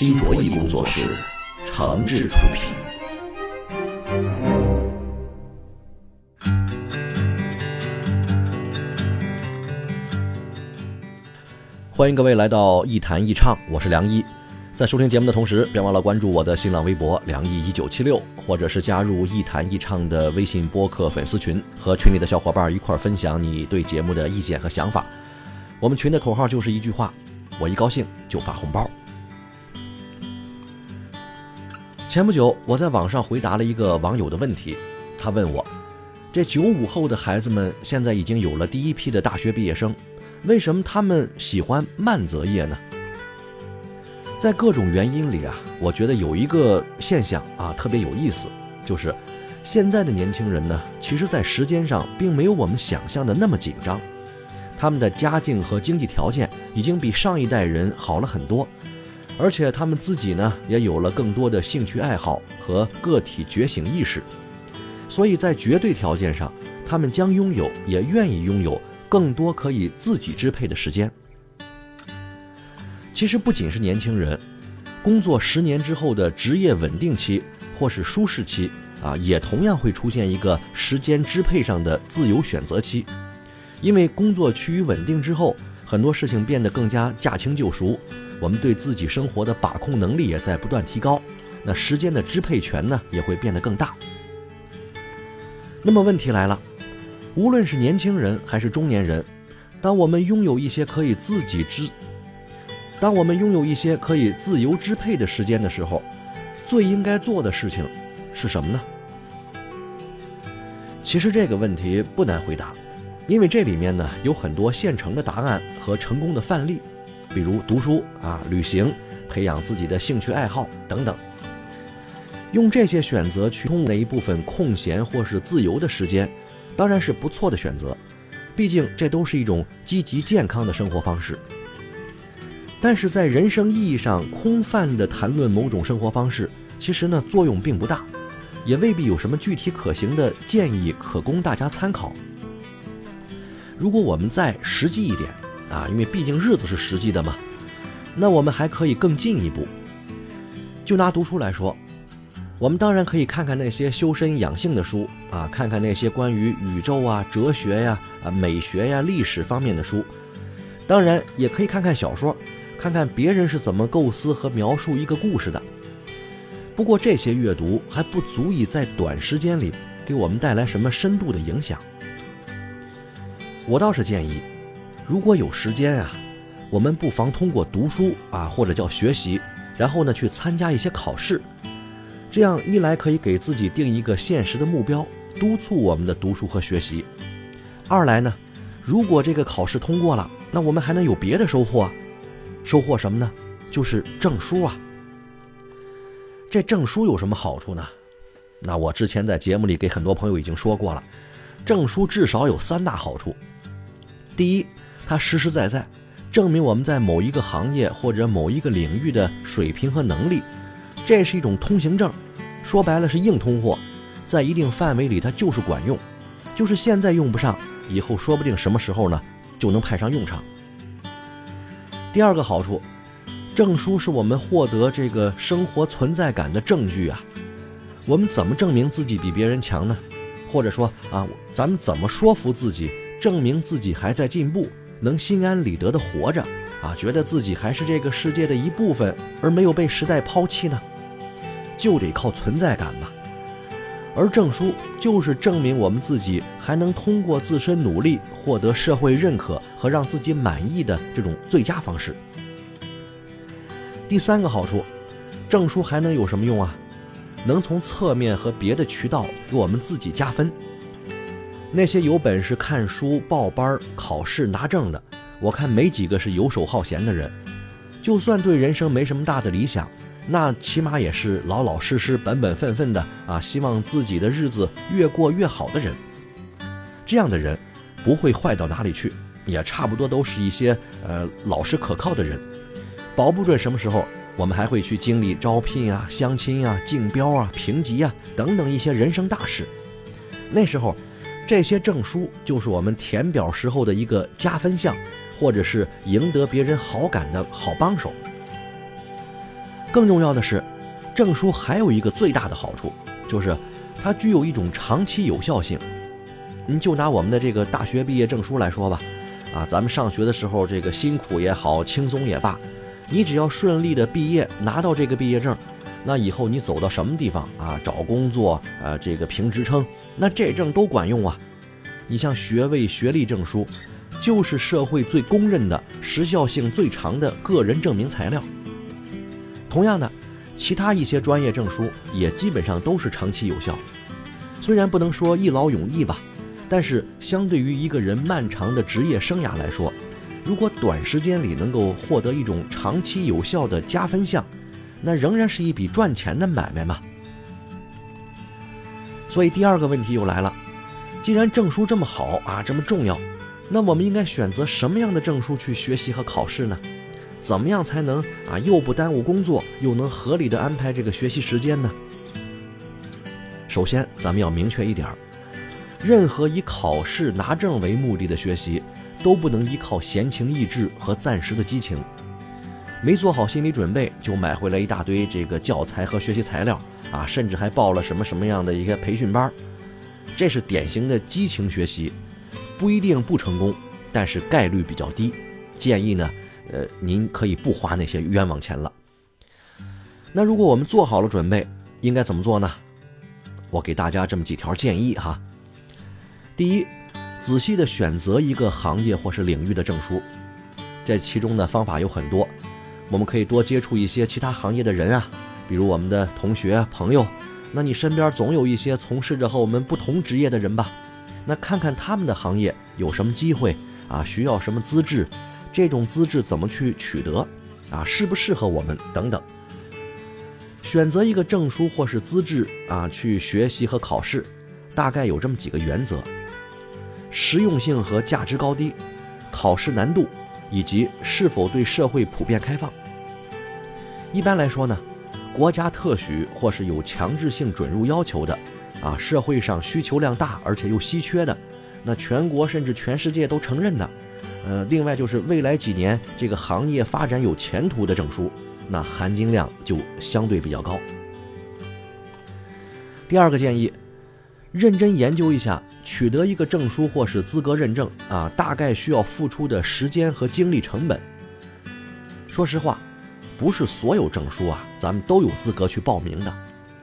新卓艺工作室，诚挚出品。欢迎各位来到一弹一唱，我是梁一。在收听节目的同时，别忘了关注我的新浪微博“梁一一九七六”，或者是加入一弹一唱的微信播客粉丝群，和群里的小伙伴一块分享你对节目的意见和想法。我们群的口号就是一句话：我一高兴就发红包。前不久，我在网上回答了一个网友的问题，他问我：这九五后的孩子们现在已经有了第一批的大学毕业生，为什么他们喜欢慢择业呢？在各种原因里啊，我觉得有一个现象啊特别有意思，就是现在的年轻人呢，其实在时间上并没有我们想象的那么紧张，他们的家境和经济条件已经比上一代人好了很多，而且他们自己呢也有了更多的兴趣爱好和个体觉醒意识，所以在绝对条件上，他们将拥有也愿意拥有更多可以自己支配的时间。其实不仅是年轻人，工作十年之后的职业稳定期或是舒适期啊，也同样会出现一个时间支配上的自由选择期。因为工作趋于稳定之后，很多事情变得更加驾轻就熟，我们对自己生活的把控能力也在不断提高，那时间的支配权呢也会变得更大。那么问题来了，无论是年轻人还是中年人，当我们拥有一些可以自己支当我们拥有一些可以自由支配的时间的时候，最应该做的事情是什么呢？其实这个问题不难回答，因为这里面呢有很多现成的答案和成功的范例，比如读书啊、旅行、培养自己的兴趣爱好等等。用这些选择去通那一部分空闲或是自由的时间，当然是不错的选择，毕竟这都是一种积极健康的生活方式。但是在人生意义上空泛地谈论某种生活方式，其实呢作用并不大，也未必有什么具体可行的建议可供大家参考。如果我们再实际一点啊，因为毕竟日子是实际的嘛，那我们还可以更进一步。就拿读书来说，我们当然可以看看那些修身养性的书啊，看看那些关于宇宙啊、哲学呀、啊美学呀、历史方面的书，当然也可以看看小说。看看别人是怎么构思和描述一个故事的。不过这些阅读还不足以在短时间里给我们带来什么深度的影响。我倒是建议，如果有时间啊，我们不妨通过读书啊，或者叫学习，然后呢去参加一些考试。这样一来可以给自己定一个现实的目标，督促我们的读书和学习；二来呢，如果这个考试通过了，那我们还能有别的收获。收获什么呢？就是证书啊。这证书有什么好处呢？那我之前在节目里给很多朋友已经说过了，证书至少有三大好处。第一，它实实在在证明我们在某一个行业或者某一个领域的水平和能力，这是一种通行证，说白了是硬通货，在一定范围里它就是管用，就是现在用不上，以后说不定什么时候呢就能派上用场。第二个好处，证书是我们获得这个生活存在感的证据啊。我们怎么证明自己比别人强呢？或者说啊，咱们怎么说服自己，证明自己还在进步，能心安理得的活着啊？觉得自己还是这个世界的一部分，而没有被时代抛弃呢？就得靠存在感吧。而证书就是证明我们自己还能通过自身努力获得社会认可和让自己满意的这种最佳方式。第三个好处，证书还能有什么用啊？能从侧面和别的渠道给我们自己加分。那些有本事看书、报班、考试拿证的，我看没几个是游手好闲的人。就算对人生没什么大的理想，那起码也是老老实实、本本分分的啊，希望自己的日子越过越好的人。这样的人不会坏到哪里去，也差不多都是一些呃老实可靠的人。保不准什么时候我们还会去经历招聘啊、相亲啊、竞标啊、评级啊等等一些人生大事。那时候，这些证书就是我们填表时候的一个加分项。或者是赢得别人好感的好帮手。更重要的是，证书还有一个最大的好处，就是它具有一种长期有效性。你就拿我们的这个大学毕业证书来说吧，啊，咱们上学的时候这个辛苦也好，轻松也罢，你只要顺利的毕业拿到这个毕业证，那以后你走到什么地方啊，找工作啊，这个评职称，那这证都管用啊。你像学位、学历证书。就是社会最公认的时效性最长的个人证明材料。同样的，其他一些专业证书也基本上都是长期有效。虽然不能说一劳永逸吧，但是相对于一个人漫长的职业生涯来说，如果短时间里能够获得一种长期有效的加分项，那仍然是一笔赚钱的买卖嘛。所以第二个问题又来了：既然证书这么好啊，这么重要。那我们应该选择什么样的证书去学习和考试呢？怎么样才能啊又不耽误工作，又能合理的安排这个学习时间呢？首先，咱们要明确一点，任何以考试拿证为目的的学习，都不能依靠闲情逸致和暂时的激情。没做好心理准备就买回来一大堆这个教材和学习材料啊，甚至还报了什么什么样的一个培训班，这是典型的激情学习。不一定不成功，但是概率比较低。建议呢，呃，您可以不花那些冤枉钱了。那如果我们做好了准备，应该怎么做呢？我给大家这么几条建议哈。第一，仔细的选择一个行业或是领域的证书，这其中的方法有很多。我们可以多接触一些其他行业的人啊，比如我们的同学朋友。那你身边总有一些从事着和我们不同职业的人吧？那看看他们的行业有什么机会啊？需要什么资质？这种资质怎么去取得？啊，适不适合我们？等等。选择一个证书或是资质啊，去学习和考试，大概有这么几个原则：实用性和价值高低，考试难度，以及是否对社会普遍开放。一般来说呢，国家特许或是有强制性准入要求的。啊，社会上需求量大而且又稀缺的，那全国甚至全世界都承认的，呃，另外就是未来几年这个行业发展有前途的证书，那含金量就相对比较高。第二个建议，认真研究一下取得一个证书或是资格认证啊，大概需要付出的时间和精力成本。说实话，不是所有证书啊，咱们都有资格去报名的。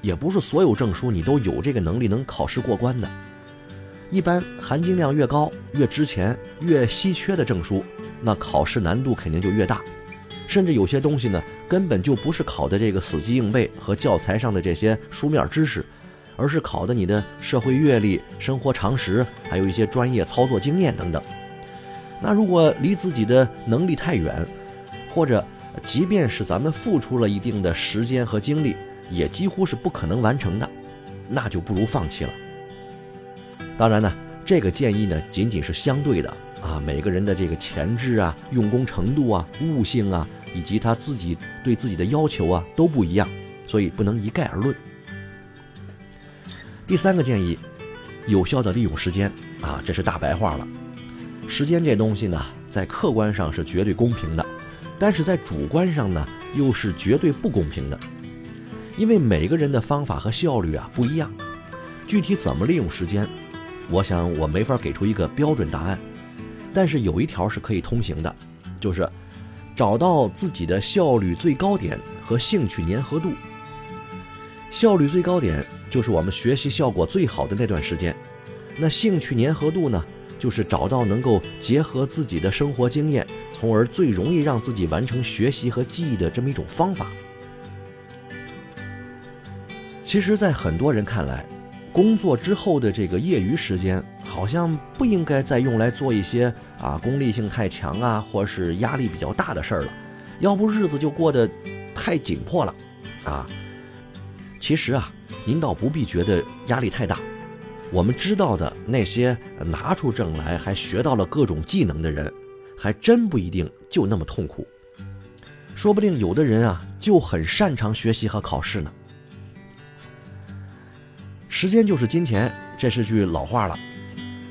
也不是所有证书你都有这个能力能考试过关的。一般含金量越高、越值钱、越稀缺的证书，那考试难度肯定就越大。甚至有些东西呢，根本就不是考的这个死记硬背和教材上的这些书面知识，而是考的你的社会阅历、生活常识，还有一些专业操作经验等等。那如果离自己的能力太远，或者即便是咱们付出了一定的时间和精力，也几乎是不可能完成的，那就不如放弃了。当然呢，这个建议呢仅仅是相对的啊，每个人的这个潜质啊、用功程度啊、悟性啊，以及他自己对自己的要求啊都不一样，所以不能一概而论。第三个建议，有效的利用时间啊，这是大白话了。时间这东西呢，在客观上是绝对公平的，但是在主观上呢，又是绝对不公平的。因为每个人的方法和效率啊不一样，具体怎么利用时间，我想我没法给出一个标准答案。但是有一条是可以通行的，就是找到自己的效率最高点和兴趣粘合度。效率最高点就是我们学习效果最好的那段时间，那兴趣粘合度呢，就是找到能够结合自己的生活经验，从而最容易让自己完成学习和记忆的这么一种方法。其实，在很多人看来，工作之后的这个业余时间，好像不应该再用来做一些啊功利性太强啊，或是压力比较大的事儿了，要不日子就过得太紧迫了，啊。其实啊，您倒不必觉得压力太大。我们知道的那些拿出证来还学到了各种技能的人，还真不一定就那么痛苦。说不定有的人啊，就很擅长学习和考试呢。时间就是金钱，这是句老话了。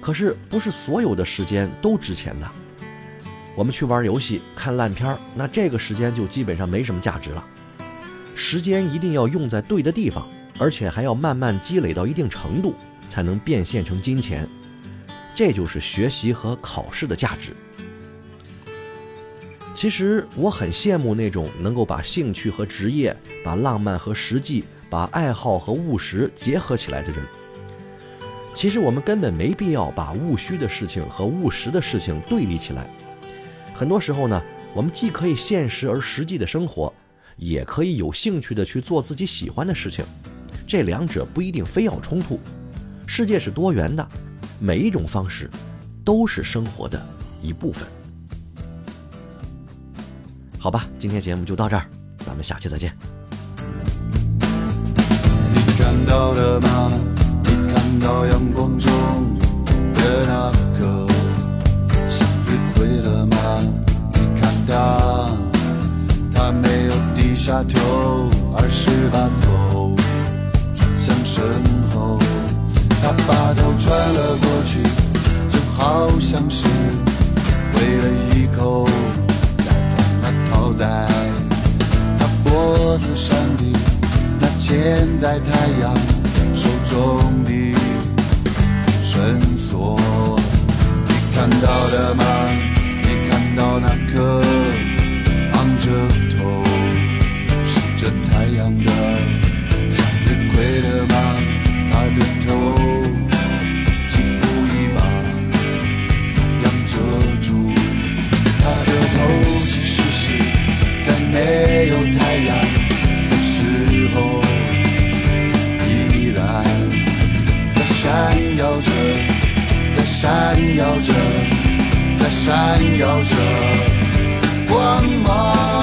可是不是所有的时间都值钱的。我们去玩游戏、看烂片，那这个时间就基本上没什么价值了。时间一定要用在对的地方，而且还要慢慢积累到一定程度，才能变现成金钱。这就是学习和考试的价值。其实我很羡慕那种能够把兴趣和职业、把浪漫和实际、把爱好和务实结合起来的人。其实我们根本没必要把务虚的事情和务实的事情对立起来。很多时候呢，我们既可以现实而实际的生活。也可以有兴趣的去做自己喜欢的事情，这两者不一定非要冲突。世界是多元的，每一种方式都是生活的一部分。好吧，今天节目就到这儿，咱们下期再见。你看到了吗？你看到阳光中的那个向日葵了吗？你看它，它没有低下头，而是把头把头转了过去，就好像是为了一口咬断那套在他脖子上的那牵在太阳手中的绳索。你看到了吗？着，在闪耀着光芒。